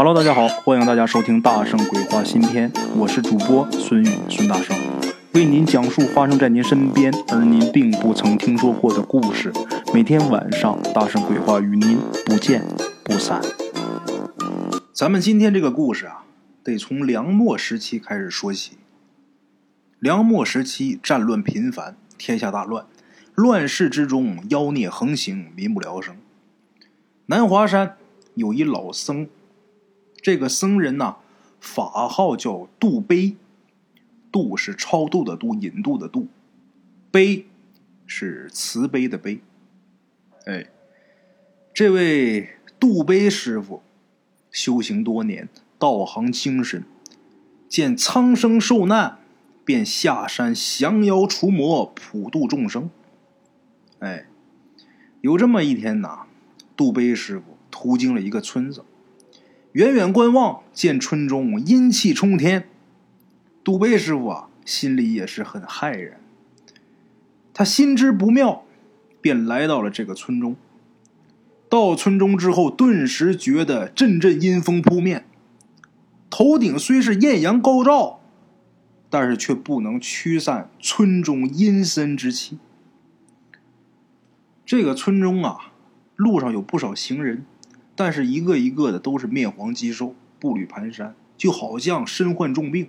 Hello，大家好，欢迎大家收听《大圣鬼话》新篇，我是主播孙宇，孙大圣为您讲述发生在您身边而您并不曾听说过的故事。每天晚上，《大圣鬼话》与您不见不散。咱们今天这个故事啊，得从梁末时期开始说起。梁末时期，战乱频繁，天下大乱，乱世之中，妖孽横行，民不聊生。南华山有一老僧。这个僧人呐，法号叫杜悲，度是超度的度，引渡的度，悲是慈悲的悲。哎，这位杜悲师傅修行多年，道行精深，见苍生受难，便下山降妖除魔，普度众生。哎，有这么一天呐，杜悲师傅途经了一个村子。远远观望，见村中阴气冲天，杜碑师傅啊，心里也是很骇然。他心知不妙，便来到了这个村中。到村中之后，顿时觉得阵阵阴风扑面，头顶虽是艳阳高照，但是却不能驱散村中阴森之气。这个村中啊，路上有不少行人。但是一个一个的都是面黄肌瘦、步履蹒跚，就好像身患重病。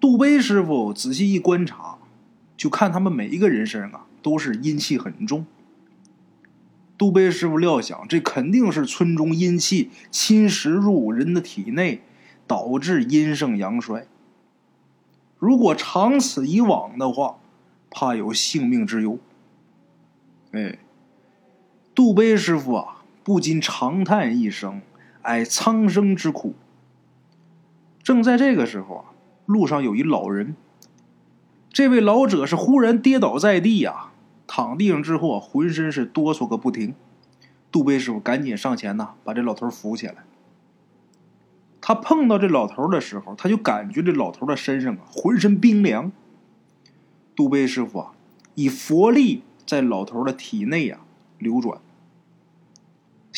杜碑师傅仔细一观察，就看他们每一个人身上啊都是阴气很重。杜碑师傅料想，这肯定是村中阴气侵蚀入人的体内，导致阴盛阳衰。如果长此以往的话，怕有性命之忧。哎，杜碑师傅啊！不禁长叹一声，哎苍生之苦。正在这个时候啊，路上有一老人。这位老者是忽然跌倒在地呀，躺地上之后啊，浑身是哆嗦个不停。杜威师傅赶紧上前呐，把这老头扶起来。他碰到这老头的时候，他就感觉这老头的身上啊，浑身冰凉。杜威师傅啊，以佛力在老头的体内啊流转。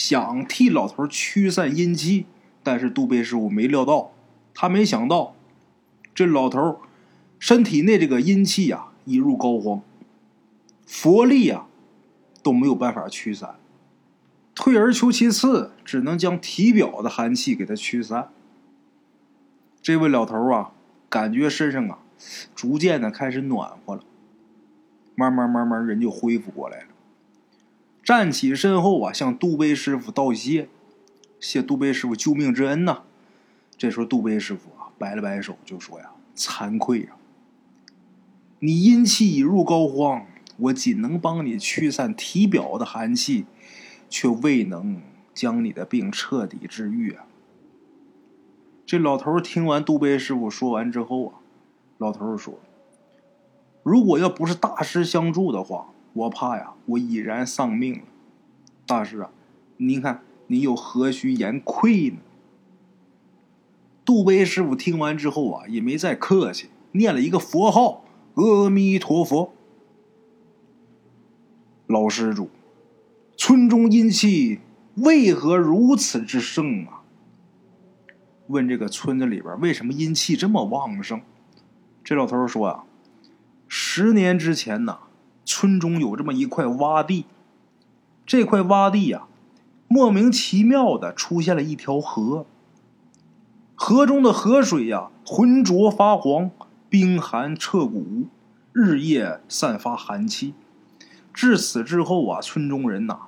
想替老头驱散阴气，但是杜碑师傅没料到，他没想到，这老头身体内这个阴气呀已入膏肓，佛力呀都没有办法驱散，退而求其次，只能将体表的寒气给他驱散。这位老头啊，感觉身上啊逐渐的开始暖和了，慢慢慢慢人就恢复过来了。站起身后啊，向杜碑师傅道谢，谢杜碑师傅救命之恩呐。这时候杜碑师傅啊，摆了摆手，就说呀：“惭愧呀，你阴气已入膏肓，我仅能帮你驱散体表的寒气，却未能将你的病彻底治愈啊。”这老头听完杜碑师傅说完之后啊，老头说：“如果要不是大师相助的话。”我怕呀，我已然丧命了。大师啊，您看你又何须言愧呢？杜碑师傅听完之后啊，也没再客气，念了一个佛号：“阿弥陀佛。”老施主，村中阴气为何如此之盛啊？问这个村子里边为什么阴气这么旺盛？这老头说啊，十年之前呢。村中有这么一块洼地，这块洼地呀，莫名其妙的出现了一条河。河中的河水呀，浑浊发黄，冰寒彻骨，日夜散发寒气。至此之后啊，村中人呐，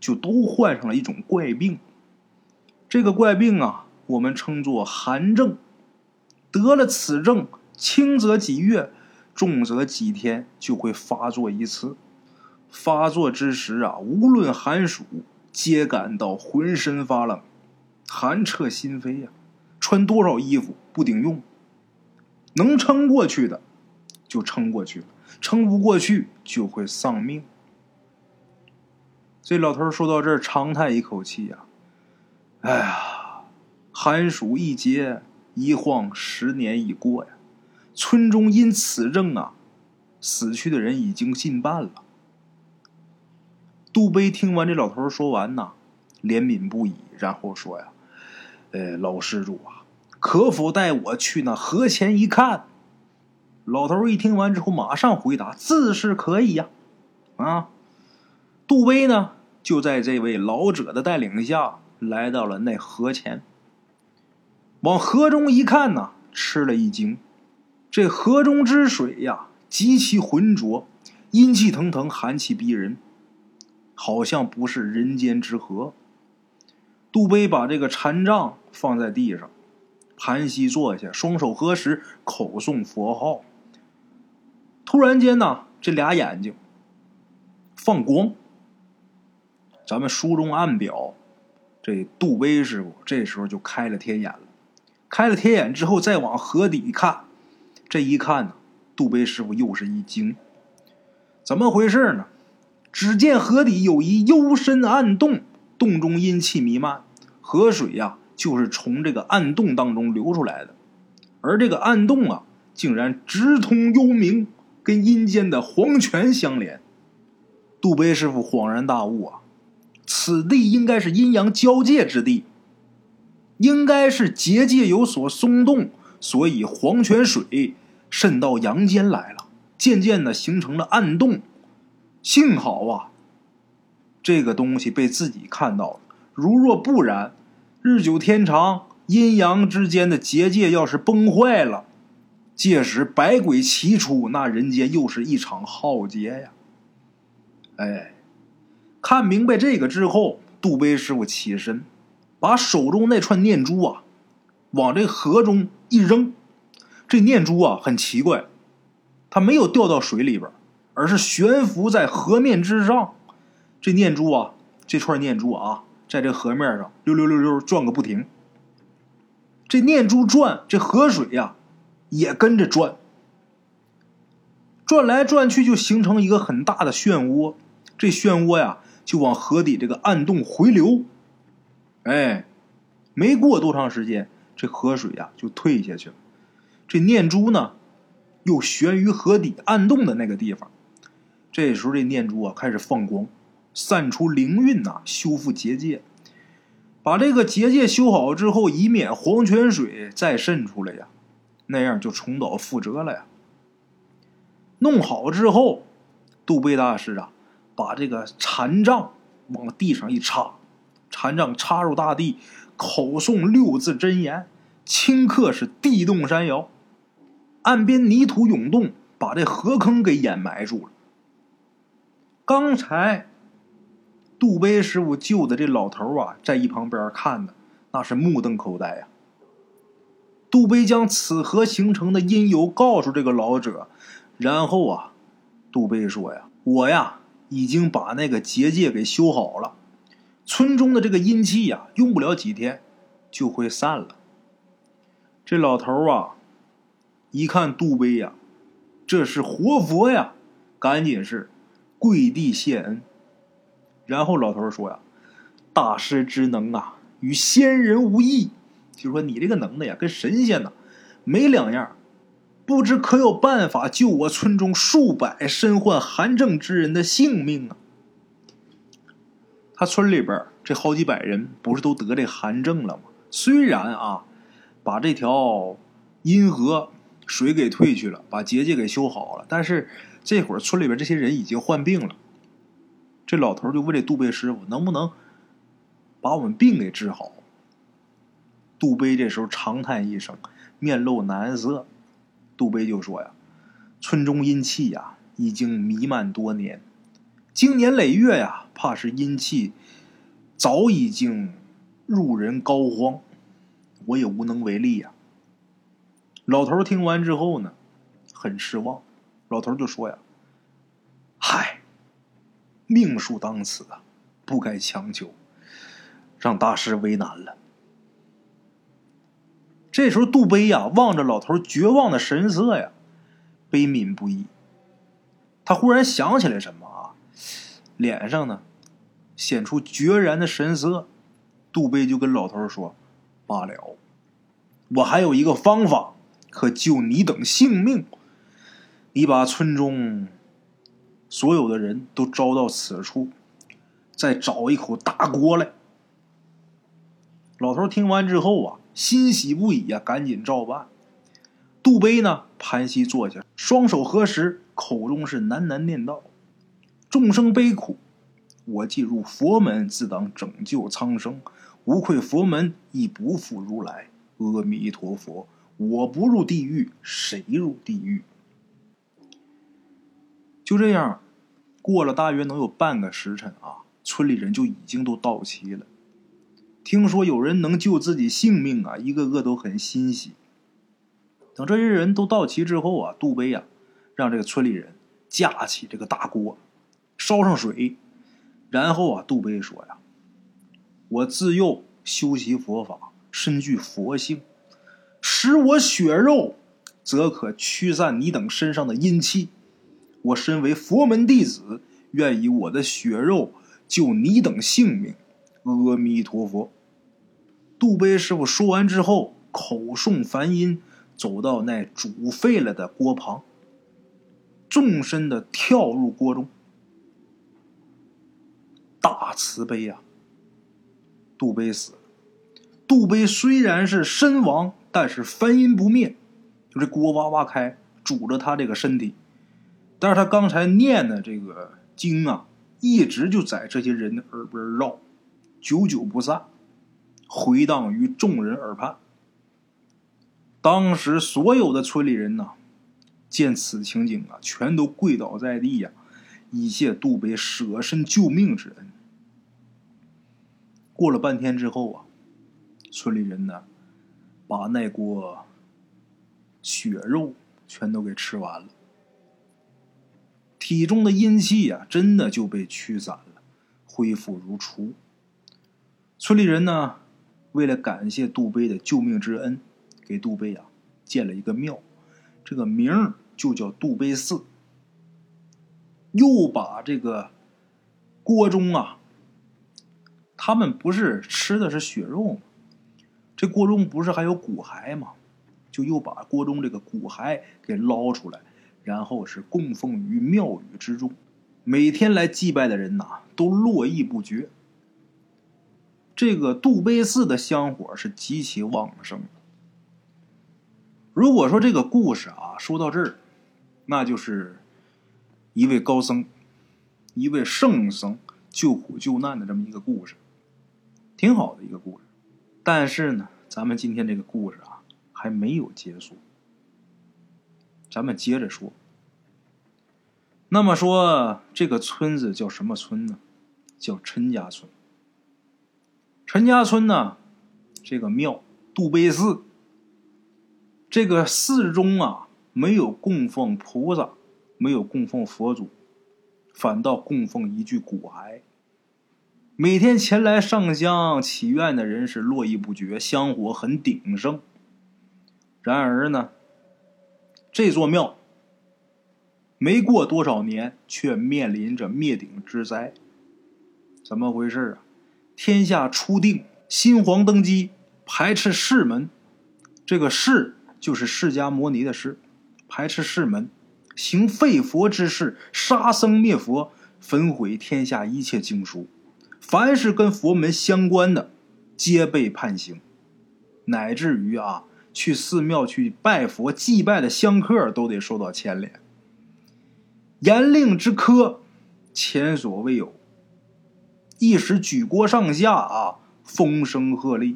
就都患上了一种怪病。这个怪病啊，我们称作寒症。得了此症，轻则几月。重则几天就会发作一次，发作之时啊，无论寒暑，皆感到浑身发冷，寒彻心扉呀。穿多少衣服不顶用，能撑过去的就撑过去了，撑不过去就会丧命。这老头说到这儿，长叹一口气呀：“哎呀，寒暑一节，一晃十年已过呀。”村中因此症啊，死去的人已经近半了。杜碑听完这老头说完呐，怜悯不已，然后说呀：“呃，老施主啊，可否带我去那河前一看？”老头一听完之后，马上回答：“自是可以呀。”啊，杜威呢，就在这位老者的带领下，来到了那河前。往河中一看呢，吃了一惊，这河中之水呀，极其浑浊，阴气腾腾，寒气逼人，好像不是人间之河。杜碑把这个禅杖放在地上，盘膝坐下，双手合十，口诵佛号。突然间呢，这俩眼睛放光。咱们书中暗表，这杜碑师傅这时候就开了天眼了。开了天眼之后，再往河底看，这一看呢，杜碑师傅又是一惊，怎么回事呢？只见河底有一幽深暗洞，洞中阴气弥漫，河水呀就是从这个暗洞当中流出来的，而这个暗洞啊，竟然直通幽冥，跟阴间的黄泉相连。杜碑师傅恍然大悟啊，此地应该是阴阳交界之地。应该是结界有所松动，所以黄泉水渗到阳间来了，渐渐的形成了暗洞。幸好啊，这个东西被自己看到了。如若不然，日久天长，阴阳之间的结界要是崩坏了，届时百鬼齐出，那人间又是一场浩劫呀！哎，看明白这个之后，杜碑师傅起身。把手中那串念珠啊，往这河中一扔，这念珠啊很奇怪，它没有掉到水里边，而是悬浮在河面之上。这念珠啊，这串念珠啊，在这河面上溜溜溜溜转个不停。这念珠转，这河水呀也跟着转，转来转去就形成一个很大的漩涡。这漩涡呀就往河底这个暗洞回流。哎，没过多长时间，这河水呀就退下去了。这念珠呢，又悬于河底暗洞的那个地方。这时候，这念珠啊开始放光，散出灵韵呐，修复结界。把这个结界修好之后，以免黄泉水再渗出来呀，那样就重蹈覆辙了呀。弄好之后，杜贝大师啊，把这个禅杖往地上一插。禅杖插入大地，口诵六字真言，顷刻是地动山摇，岸边泥土涌动，把这河坑给掩埋住了。刚才杜碑师傅救的这老头啊，在一旁边看的那是目瞪口呆呀。杜碑将此河形成的因由告诉这个老者，然后啊，杜碑说呀：“我呀，已经把那个结界给修好了。”村中的这个阴气呀，用不了几天就会散了。这老头啊，一看杜威呀，这是活佛呀，赶紧是跪地谢恩。然后老头说呀：“大师之能啊，与仙人无异。就说你这个能耐呀，跟神仙呐没两样。不知可有办法救我村中数百身患寒症之人的性命啊？”他村里边这好几百人不是都得这寒症了吗？虽然啊，把这条阴河水给退去了，把结界给修好了，但是这会儿村里边这些人已经患病了。这老头就问这杜碑师傅能不能把我们病给治好。杜碑这时候长叹一声，面露难色。杜碑就说呀：“村中阴气呀，已经弥漫多年。”经年累月呀，怕是阴气早已经入人膏肓，我也无能为力呀。老头听完之后呢，很失望。老头就说呀：“嗨，命数当此啊，不该强求，让大师为难了。”这时候，杜碑呀望着老头绝望的神色呀，悲悯不已。他忽然想起来什么啊。脸上呢，显出决然的神色。杜碑就跟老头说：“罢了，我还有一个方法，可救你等性命。你把村中所有的人都招到此处，再找一口大锅来。老头听完之后啊，欣喜不已啊，赶紧照办。杜碑呢，盘膝坐下，双手合十，口中是喃喃念道：“众生悲苦，我既入佛门，自当拯救苍生。无愧佛门，亦不负如来。阿弥陀佛，我不入地狱，谁入地狱？”就这样，过了大约能有半个时辰啊，村里人就已经都到齐了。听说有人能救自己性命啊，一个个都很欣喜。等这些人都到齐之后啊，杜碑呀，让这个村里人架起这个大锅，烧上水，然后啊，杜碑说呀：“我自幼修习佛法，身具佛性，食我血肉，则可驱散你等身上的阴气。我身为佛门弟子，愿以我的血肉救你等性命。阿弥陀佛。”杜碑师傅说完之后，口诵梵音，走到那煮沸了的锅旁，纵身的跳入锅中。大慈悲呀！杜碑死了。杜碑虽然是身亡，但是梵音不灭，就这锅哇哇开，煮着他这个身体。但是他刚才念的这个经啊，一直就在这些人的耳边绕，久久不散。回荡于众人耳畔。当时所有的村里人呐，见此情景啊，全都跪倒在地呀，以谢杜碑舍身救命之恩。过了半天之后啊，村里人呢，把那锅血肉全都给吃完了，体中的阴气呀，真的就被驱散了，恢复如初。村里人呢。为了感谢杜碑的救命之恩，给杜碑啊建了一个庙，这个名儿就叫杜碑寺。又把这个锅中啊，他们不是吃的是血肉吗？这锅中不是还有骨骸吗？就又把锅中这个骨骸给捞出来，然后是供奉于庙宇之中。每天来祭拜的人呐，都络绎不绝。这个杜碑寺的香火是极其旺盛。如果说这个故事啊，说到这儿，那就是一位高僧、一位圣僧救苦救难的这么一个故事，挺好的一个故事。但是呢，咱们今天这个故事啊，还没有结束，咱们接着说。那么说，这个村子叫什么村呢？叫陈家村。陈家村呢，这个庙杜碑寺，这个寺中啊，没有供奉菩萨，没有供奉佛祖，反倒供奉一具骨骸。每天前来上香祈愿的人是络绎不绝，香火很鼎盛。然而呢，这座庙没过多少年，却面临着灭顶之灾。怎么回事啊？天下初定，新皇登基，排斥世门。这个世就是释迦摩尼的世，排斥世门，行废佛之事，杀僧灭佛，焚毁天下一切经书，凡是跟佛门相关的，皆被判刑。乃至于啊，去寺庙去拜佛祭拜的香客都得受到牵连。严令之苛，前所未有。一时举国上下啊，风声鹤唳。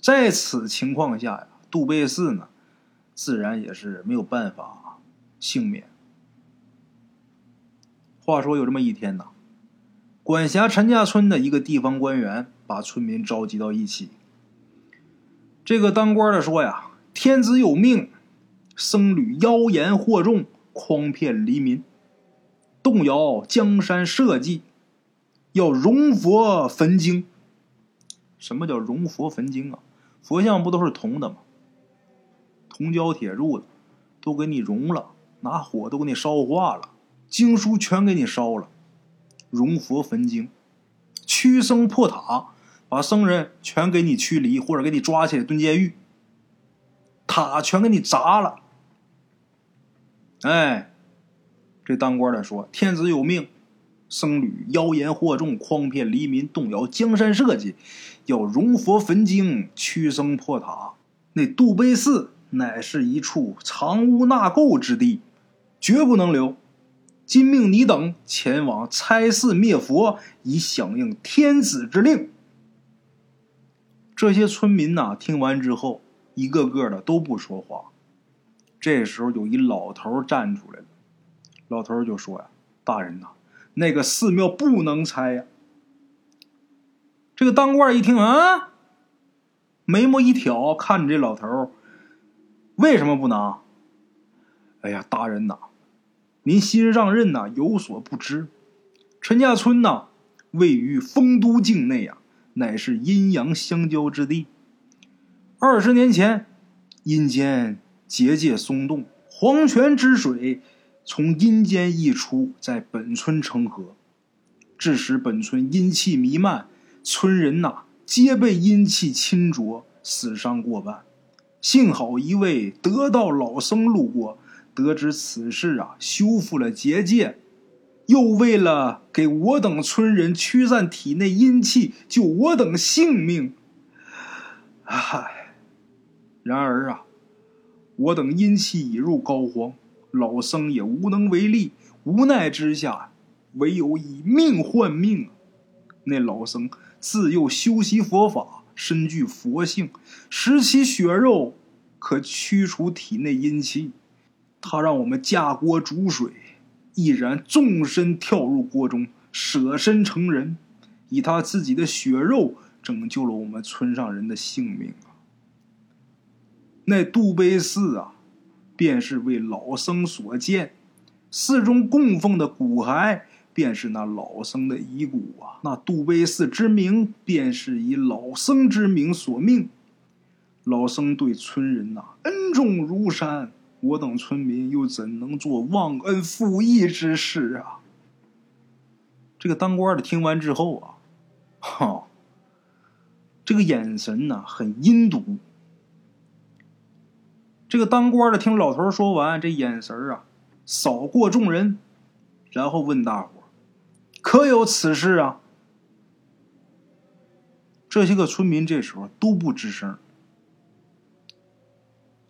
在此情况下呀，杜贝寺呢，自然也是没有办法幸免。话说有这么一天呐，管辖陈家村的一个地方官员把村民召集到一起。这个当官的说呀：“天子有命，僧侣妖言惑众，诓骗黎民，动摇江山社稷。”要融佛焚经，什么叫融佛焚经啊？佛像不都是铜的吗？铜胶铁铸的，都给你融了，拿火都给你烧化了，经书全给你烧了，融佛焚经，驱僧破塔，把僧人全给你驱离，或者给你抓起来蹲监狱，塔全给你砸了。哎，这当官的说：“天子有命。”僧侣妖言惑众，诓骗黎民，动摇江山社稷，要容佛焚经，驱僧破塔。那杜碑寺乃是一处藏污纳垢之地，绝不能留。今命你等前往拆寺灭佛，以响应天子之令。这些村民呐，听完之后，一个个的都不说话。这时候，有一老头站出来了，老头就说：“呀，大人呐，那个寺庙不能拆呀。”这个当官一听啊，眉毛一挑，看着这老头为什么不能？哎呀，大人呐！您新上任呐，有所不知，陈家村呐，位于丰都境内啊，乃是阴阳相交之地。二十年前，阴间结界松动，黄泉之水从阴间溢出，在本村成河，致使本村阴气弥漫，村人呐皆被阴气侵灼，死伤过半。幸好一位得道老僧路过。得知此事啊，修复了结界，又为了给我等村人驱散体内阴气，救我等性命。唉，然而啊，我等阴气已入膏肓，老僧也无能为力。无奈之下，唯有以命换命。那老僧自幼修习佛法，身具佛性，食其血肉可驱除体内阴气。他让我们架锅煮水，毅然纵身跳入锅中，舍身成人，以他自己的血肉拯救了我们村上人的性命啊！那杜碑寺啊，便是为老僧所建，寺中供奉的骨骸，便是那老僧的遗骨啊。那杜碑寺之名，便是以老僧之名所命。老僧对村人呐，恩重如山。我等村民又怎能做忘恩负义之事啊？这个当官的听完之后啊，哈，这个眼神呐很阴毒。这个当官的听老头说完，这眼神啊扫过众人，然后问大伙可有此事啊？”这些个村民这时候都不吱声。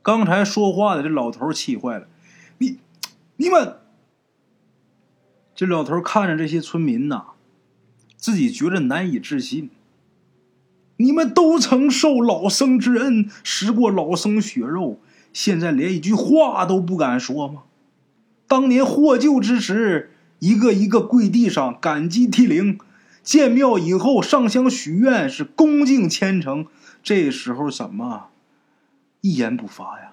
刚才说话的这老头气坏了，你、你们，这老头看着这些村民呐，自己觉得难以置信。你们都曾受老僧之恩，食过老僧血肉，现在连一句话都不敢说吗？当年获救之时，一个一个跪地上感激涕零；建庙以后上香许愿，是恭敬虔诚。这时候怎么？一言不发呀！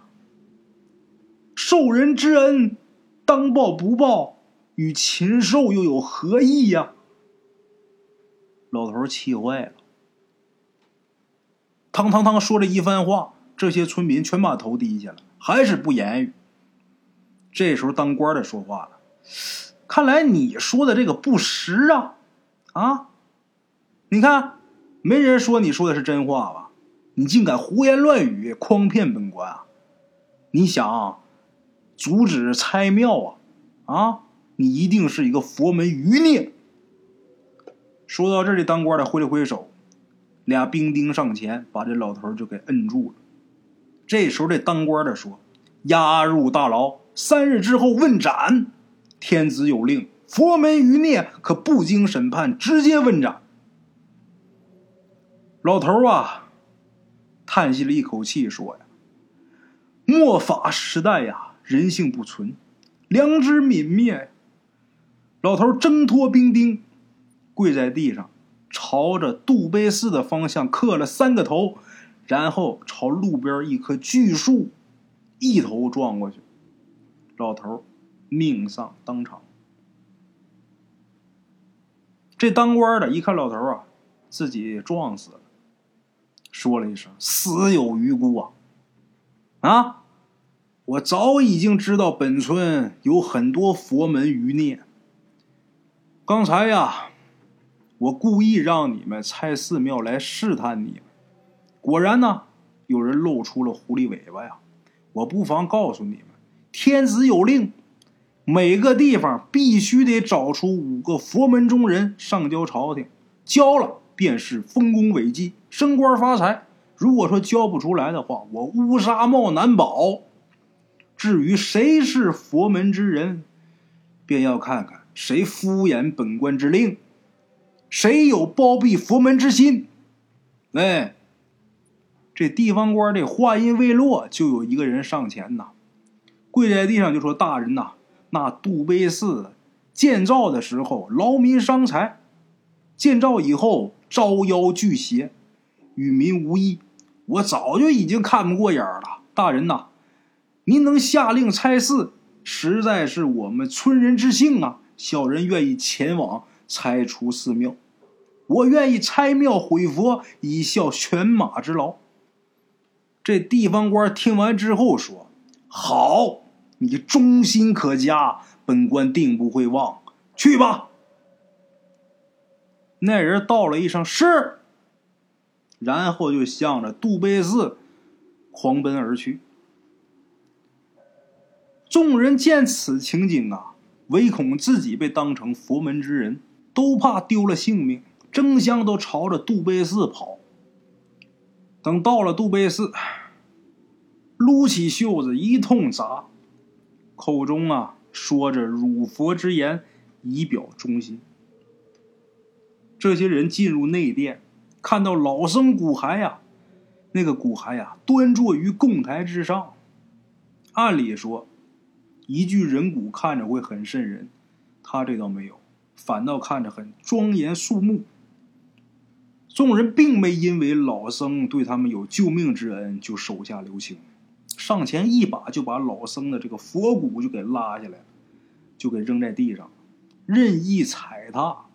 受人之恩，当报不报，与禽兽又有何异呀？老头气坏了，汤汤汤说了一番话，这些村民全把头低下了，还是不言语。这时候当官的说话了：“看来你说的这个不实啊！啊，你看，没人说你说的是真话吧？”你竟敢胡言乱语，诓骗本官啊！你想阻止拆庙啊？啊！你一定是一个佛门余孽。说到这里，当官的挥了挥手，俩兵丁上前把这老头就给摁住了。这时候，这当官的说：“押入大牢，三日之后问斩。天子有令，佛门余孽可不经审判，直接问斩。”老头啊！叹息了一口气，说：“呀，末法时代呀，人性不存，良知泯灭。”老头挣脱兵丁，跪在地上，朝着杜碑寺的方向磕了三个头，然后朝路边一棵巨树一头撞过去，老头命丧当场。这当官的一看老头啊，自己撞死了。说了一声“死有余辜啊！”啊，我早已经知道本村有很多佛门余孽。刚才呀，我故意让你们拆寺庙来试探你们，果然呢，有人露出了狐狸尾巴呀！我不妨告诉你们，天子有令，每个地方必须得找出五个佛门中人上交朝廷，交了便是丰功伟绩、升官发财。如果说交不出来的话，我乌纱帽难保。至于谁是佛门之人，便要看看谁敷衍本官之令，谁有包庇佛门之心。哎，这地方官这话音未落，就有一个人上前呐，跪在地上就说：“大人呐，那杜碑寺建造的时候劳民伤财，建造以后招妖聚邪，与民无益。”我早就已经看不过眼了，大人呐，您能下令拆寺，实在是我们村人之幸啊！小人愿意前往拆除寺庙，我愿意拆庙毁佛，以效犬马之劳。这地方官听完之后说：“好，你忠心可嘉，本官定不会忘。去吧。”那人道了一声“是”。然后就向着杜碑寺狂奔而去。众人见此情景啊，唯恐自己被当成佛门之人，都怕丢了性命，争相都朝着杜碑寺跑。等到了杜贝寺，撸起袖子一通砸，口中啊说着辱佛之言，以表忠心。这些人进入内殿。看到老僧骨骸呀，那个骨骸呀，端坐于供台之上。按理说，一具人骨看着会很瘆人，他这倒没有，反倒看着很庄严肃穆。众人并没因为老僧对他们有救命之恩就手下留情，上前一把就把老僧的这个佛骨就给拉下来了，就给扔在地上，任意踩踏。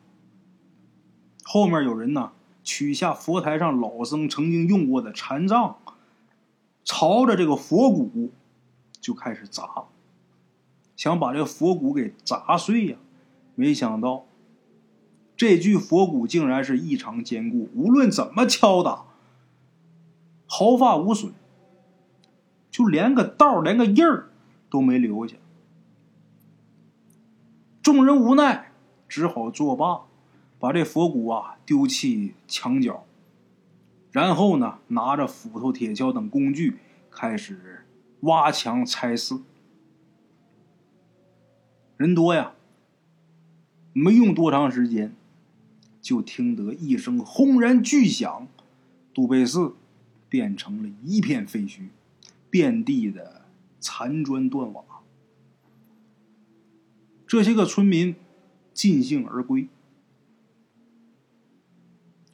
后面有人呢。取下佛台上老僧曾经用过的禅杖，朝着这个佛骨就开始砸，想把这个佛骨给砸碎呀！没想到这具佛骨竟然是异常坚固，无论怎么敲打，毫发无损，就连个道连个印儿都没留下。众人无奈，只好作罢。把这佛骨啊丢弃墙角，然后呢，拿着斧头、铁锹等工具开始挖墙拆寺。人多呀，没用多长时间，就听得一声轰然巨响，杜贝寺变成了一片废墟，遍地的残砖断瓦。这些个村民尽兴而归。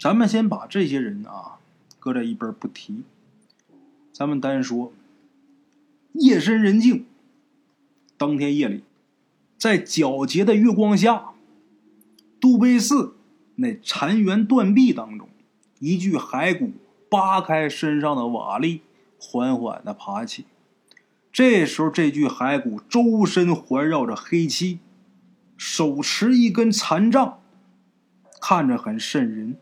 咱们先把这些人啊搁在一边不提，咱们单说夜深人静，当天夜里，在皎洁的月光下，杜碑寺那残垣断壁当中，一具骸骨扒开身上的瓦砾，缓缓的爬起。这时候，这具骸骨周身环绕着黑漆，手持一根残杖，看着很瘆人。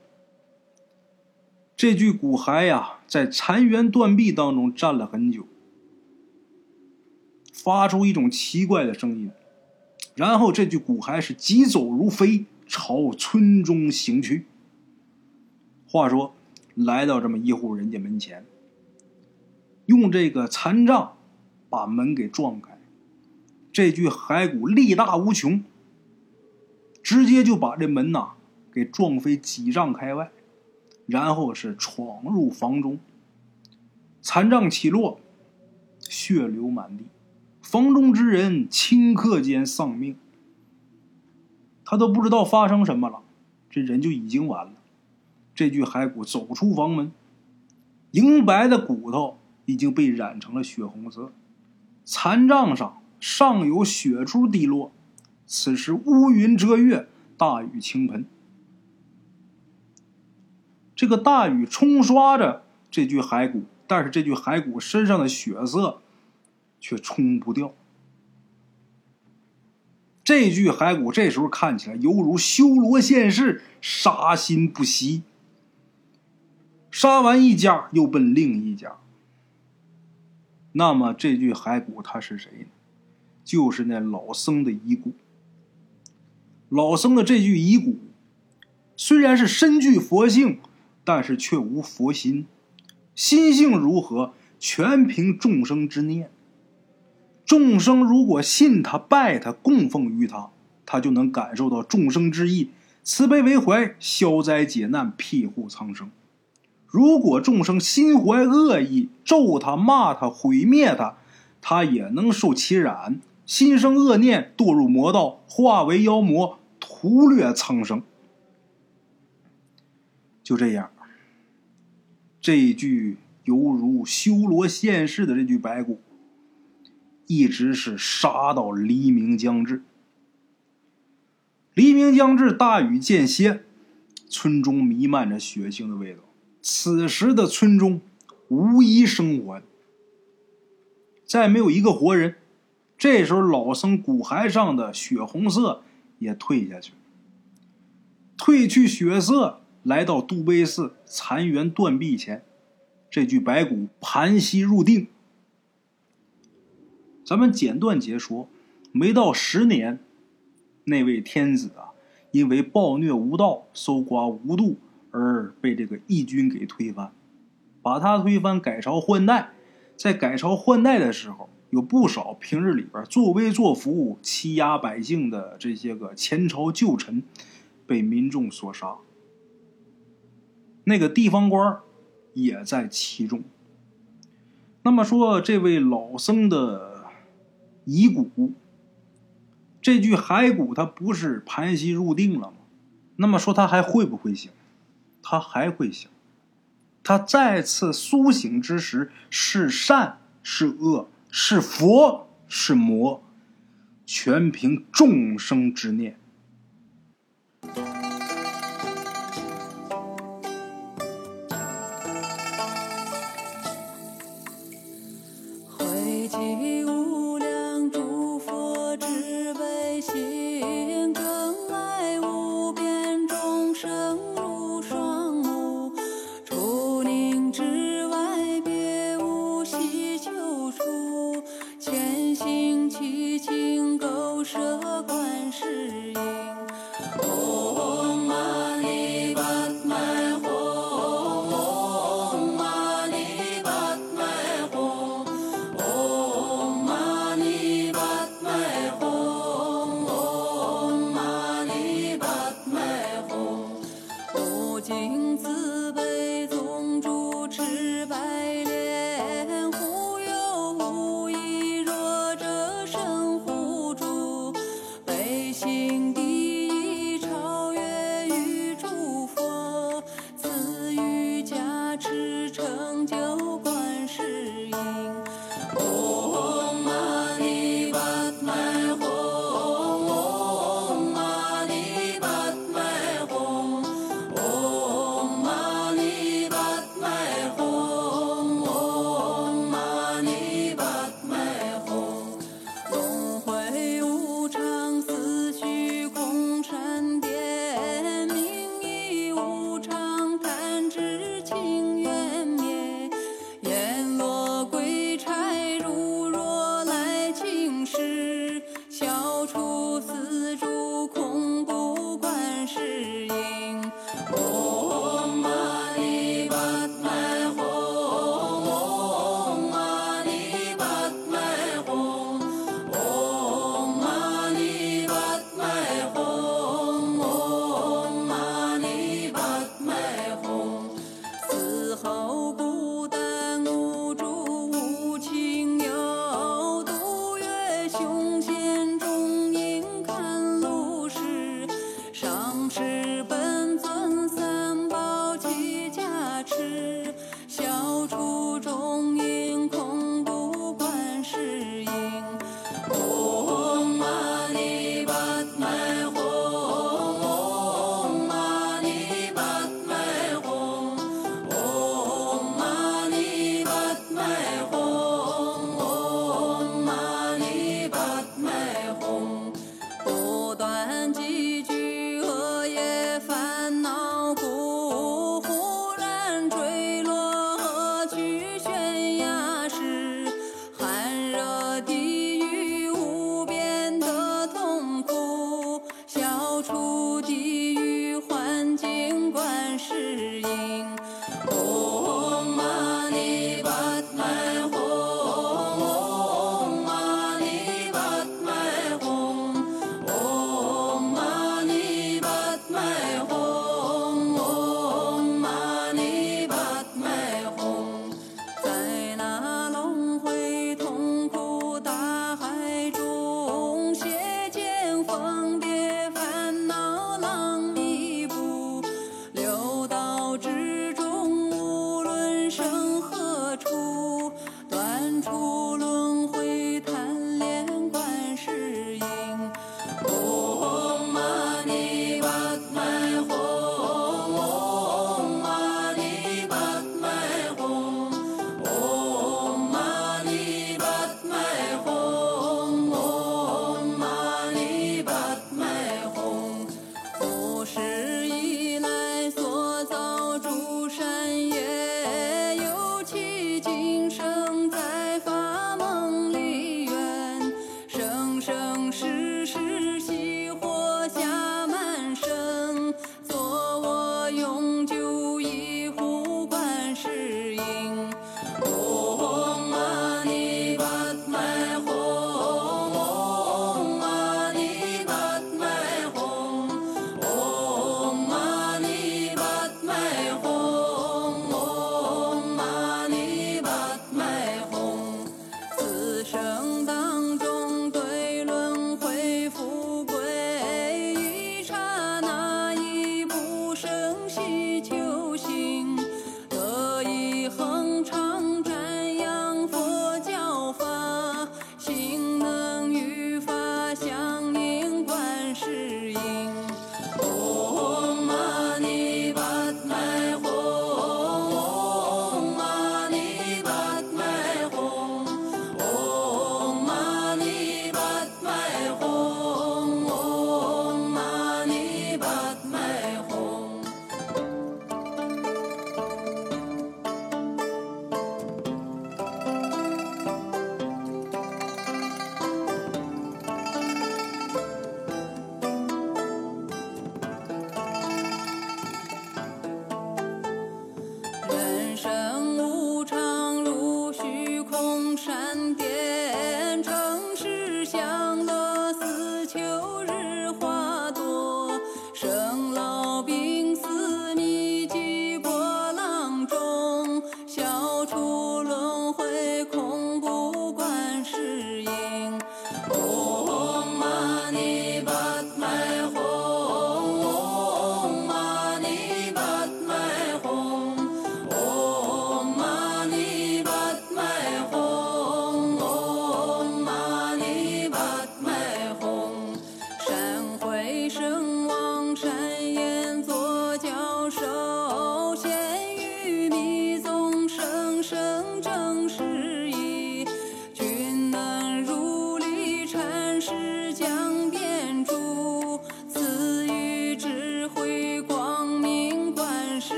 这具骨骸呀，在残垣断壁当中站了很久，发出一种奇怪的声音，然后这具骨骸是疾走如飞，朝村中行去。话说，来到这么一户人家门前，用这个残杖把门给撞开，这具骸骨力大无穷，直接就把这门呐给撞飞几丈开外。然后是闯入房中，残障起落，血流满地，房中之人顷刻间丧命。他都不知道发生什么了，这人就已经完了。这具骸骨走出房门，银白的骨头已经被染成了血红色，残障上尚有血珠滴落。此时乌云遮月，大雨倾盆。这个大雨冲刷着这具骸骨，但是这具骸骨身上的血色却冲不掉。这具骸骨这时候看起来犹如修罗现世，杀心不息。杀完一家，又奔另一家。那么这具骸骨他是谁呢？就是那老僧的遗骨。老僧的这具遗骨，虽然是身具佛性，但是却无佛心，心性如何，全凭众生之念。众生如果信他、拜他、供奉于他，他就能感受到众生之意，慈悲为怀，消灾解难，庇护苍生。如果众生心怀恶意，咒他、骂他、毁灭他，他也能受其染，心生恶念，堕入魔道，化为妖魔，屠掠苍生。就这样，这具犹如修罗现世的这具白骨。一直是杀到黎明将至。黎明将至，大雨渐歇，村中弥漫着血腥的味道。此时的村中无一生还，再没有一个活人。这时候，老僧骨骸上的血红色也退下去，褪去血色，来到杜威寺残垣断壁前，这具白骨盘膝入定。咱们简短解说，没到十年，那位天子啊，因为暴虐无道、搜刮无度而被这个义军给推翻，把他推翻，改朝换代。在改朝换代的时候，有不少平日里边作威作福、欺压百姓的这些个前朝旧臣，被民众所杀。那个地方官也在其中。那么说，这位老僧的。遗骨，这具骸骨，他不是盘膝入定了吗？那么说，他还会不会醒？他还会醒。他再次苏醒之时，是善是恶，是佛是魔，全凭众生之念。see